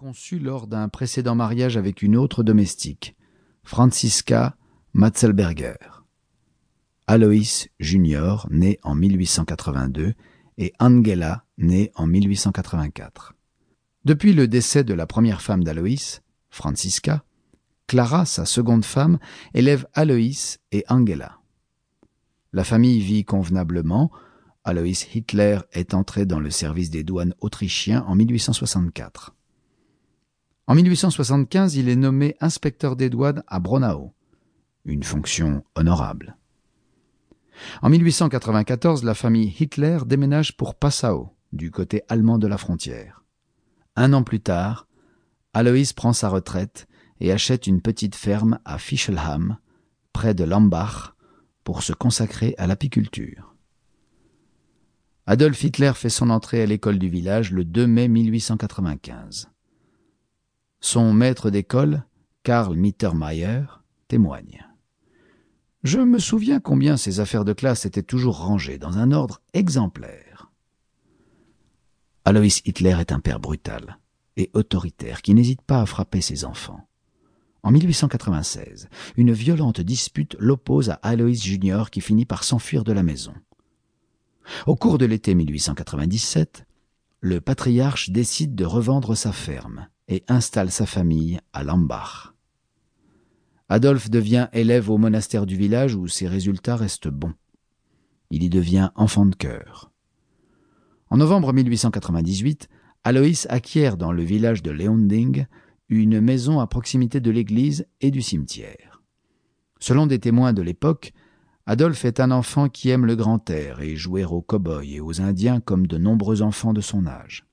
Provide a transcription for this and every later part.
conçu lors d'un précédent mariage avec une autre domestique, Franziska Matzelberger. Alois Junior, né en 1882, et Angela, née en 1884. Depuis le décès de la première femme d'Aloïs, Franziska, Clara, sa seconde femme, élève Aloïs et Angela. La famille vit convenablement. Aloïs Hitler est entré dans le service des douanes autrichiens en 1864. En 1875, il est nommé inspecteur des douanes à Braunau, une fonction honorable. En 1894, la famille Hitler déménage pour Passau, du côté allemand de la frontière. Un an plus tard, Aloïs prend sa retraite et achète une petite ferme à Fischelham, près de Lambach, pour se consacrer à l'apiculture. Adolf Hitler fait son entrée à l'école du village le 2 mai 1895. Son maître d'école, Karl Mittermeier, témoigne. Je me souviens combien ses affaires de classe étaient toujours rangées dans un ordre exemplaire. Alois Hitler est un père brutal et autoritaire qui n'hésite pas à frapper ses enfants. En 1896, une violente dispute l'oppose à Alois Junior qui finit par s'enfuir de la maison. Au cours de l'été 1897, le patriarche décide de revendre sa ferme et installe sa famille à Lambach. Adolphe devient élève au monastère du village où ses résultats restent bons. Il y devient enfant de chœur. En novembre 1898, Aloïs acquiert dans le village de Leonding une maison à proximité de l'église et du cimetière. Selon des témoins de l'époque, Adolphe est un enfant qui aime le grand air et jouer aux cow-boys et aux Indiens comme de nombreux enfants de son âge.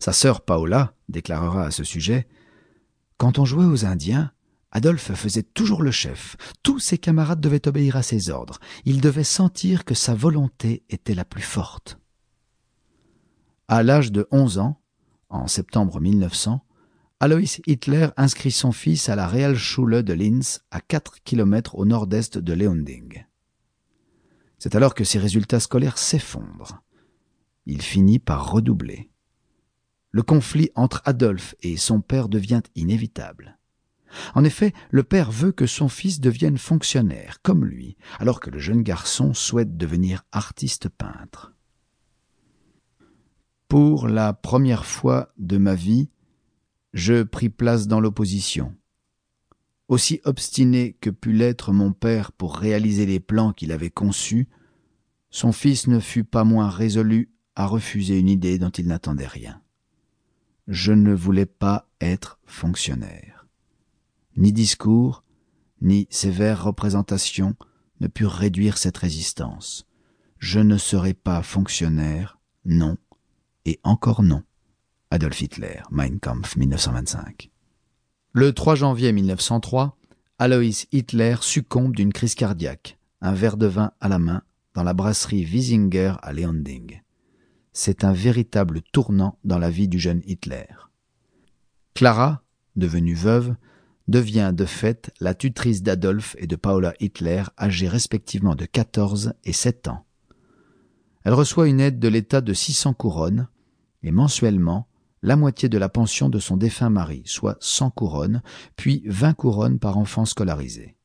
Sa sœur Paola déclarera à ce sujet Quand on jouait aux Indiens, Adolphe faisait toujours le chef. Tous ses camarades devaient obéir à ses ordres. Il devait sentir que sa volonté était la plus forte. À l'âge de onze ans, en septembre 1900, Alois Hitler inscrit son fils à la Realschule de Linz, à quatre kilomètres au nord-est de Leonding. C'est alors que ses résultats scolaires s'effondrent. Il finit par redoubler. Le conflit entre Adolphe et son père devient inévitable. En effet, le père veut que son fils devienne fonctionnaire, comme lui, alors que le jeune garçon souhaite devenir artiste peintre. Pour la première fois de ma vie, je pris place dans l'opposition. Aussi obstiné que put l'être mon père pour réaliser les plans qu'il avait conçus, son fils ne fut pas moins résolu à refuser une idée dont il n'attendait rien. Je ne voulais pas être fonctionnaire. Ni discours, ni sévères représentations ne purent réduire cette résistance. Je ne serai pas fonctionnaire, non, et encore non. Adolf Hitler, Mein Kampf, 1925. Le 3 janvier 1903, Alois Hitler succombe d'une crise cardiaque, un verre de vin à la main, dans la brasserie Wiesinger à Leonding. C'est un véritable tournant dans la vie du jeune Hitler. Clara, devenue veuve, devient de fait la tutrice d'Adolphe et de Paula Hitler, âgés respectivement de 14 et 7 ans. Elle reçoit une aide de l'État de 600 couronnes, et mensuellement, la moitié de la pension de son défunt mari, soit 100 couronnes, puis 20 couronnes par enfant scolarisé.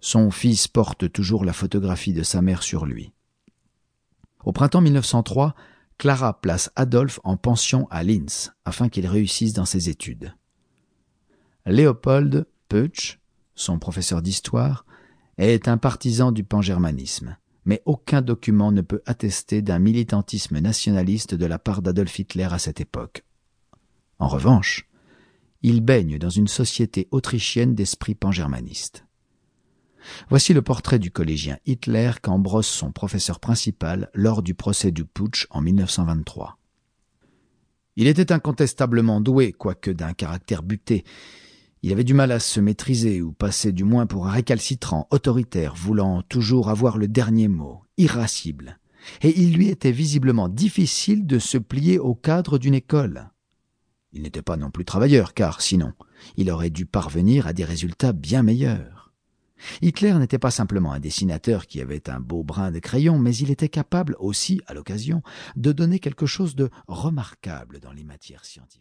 Son fils porte toujours la photographie de sa mère sur lui. Au printemps 1903, Clara place Adolphe en pension à Linz afin qu'il réussisse dans ses études. Léopold Peutsch, son professeur d'histoire, est un partisan du pangermanisme, mais aucun document ne peut attester d'un militantisme nationaliste de la part d'Adolf Hitler à cette époque. En revanche, il baigne dans une société autrichienne d'esprit pangermaniste. Voici le portrait du collégien Hitler qu'embrosse son professeur principal lors du procès du putsch en 1923. Il était incontestablement doué, quoique d'un caractère buté, il avait du mal à se maîtriser ou passait du moins pour un récalcitrant, autoritaire, voulant toujours avoir le dernier mot, irascible. Et il lui était visiblement difficile de se plier au cadre d'une école. Il n'était pas non plus travailleur, car sinon, il aurait dû parvenir à des résultats bien meilleurs. Hitler n'était pas simplement un dessinateur qui avait un beau brin de crayon, mais il était capable aussi, à l'occasion, de donner quelque chose de remarquable dans les matières scientifiques.